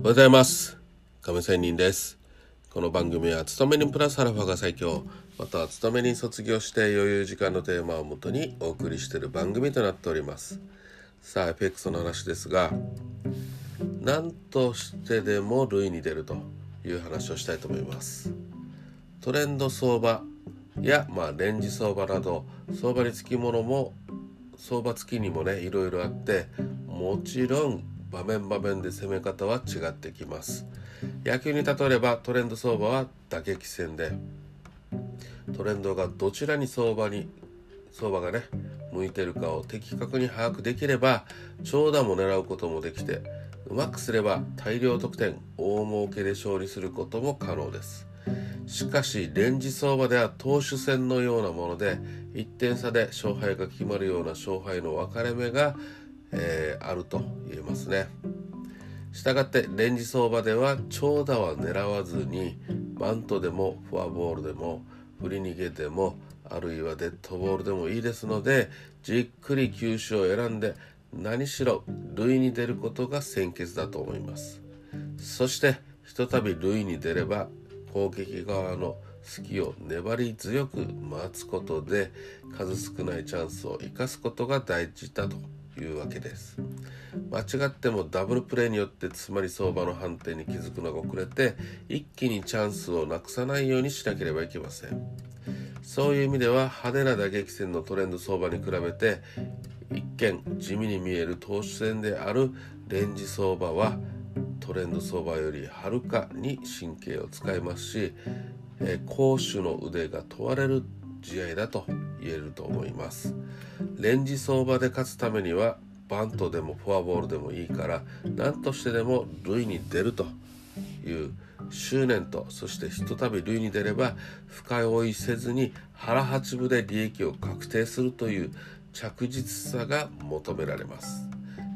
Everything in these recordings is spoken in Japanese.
おはようございます。亀仙人です。この番組は勤め人プラスアルファが最強。または勤め人卒業して余裕時間のテーマをもとにお送りしている番組となっております。さあ FX の話ですが何としてでも類に出るという話をしたいと思います。トレンド相場やまあレンジ相場など相場につきものも相場付きにもねいろいろあってもちろん場面場面で攻め方は違ってきます。野球に例えればトレンド相場は打撃戦でトレンドがどちらに相場に相場がね向いてるかを的確に把握できれば長打も狙うこともできてうまくすれば大量得点大儲けで勝利することも可能です。しかしレンジ相場では投手戦のようなもので1点差で勝敗が決まるような勝敗の分かれ目がえー、あると言えますね。したがってレンジ相場では長打は狙わずにバントでもフォアボールでも振り逃げでもあるいはデッドボールでもいいですのでじっくり球種を選んで何しろ塁に出ることが先決だと思いますそしてひとたび塁に出れば攻撃側の隙を粘り強く待つことで数少ないチャンスを生かすことが大事だというわけです。間違ってもダブルプレーによってつまり相場の判定に気づくのが遅れて一気にチャンスをなくさないようにしなければいけません。そういう意味では派手な打撃戦のトレンド相場に比べて一見地味に見える投手戦であるレンジ相場はトレンド相場よりはるかに神経を使いますし、攻守の腕が問われる試合だと言えると思いますレンジ相場で勝つためにはバントでもフォアボールでもいいから何としてでも塁に出るという執念とそしてひとたび塁に出れば深追いせずに腹八分で利益を確定するという着実さが求められます。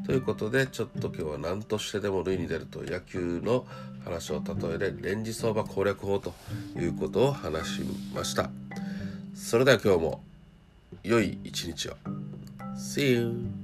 ということでちょっと今日は何としてでも塁に出ると野球の話を例えでレンジ相場攻略法ということを話しました。それでは今日も良い一日を。See you!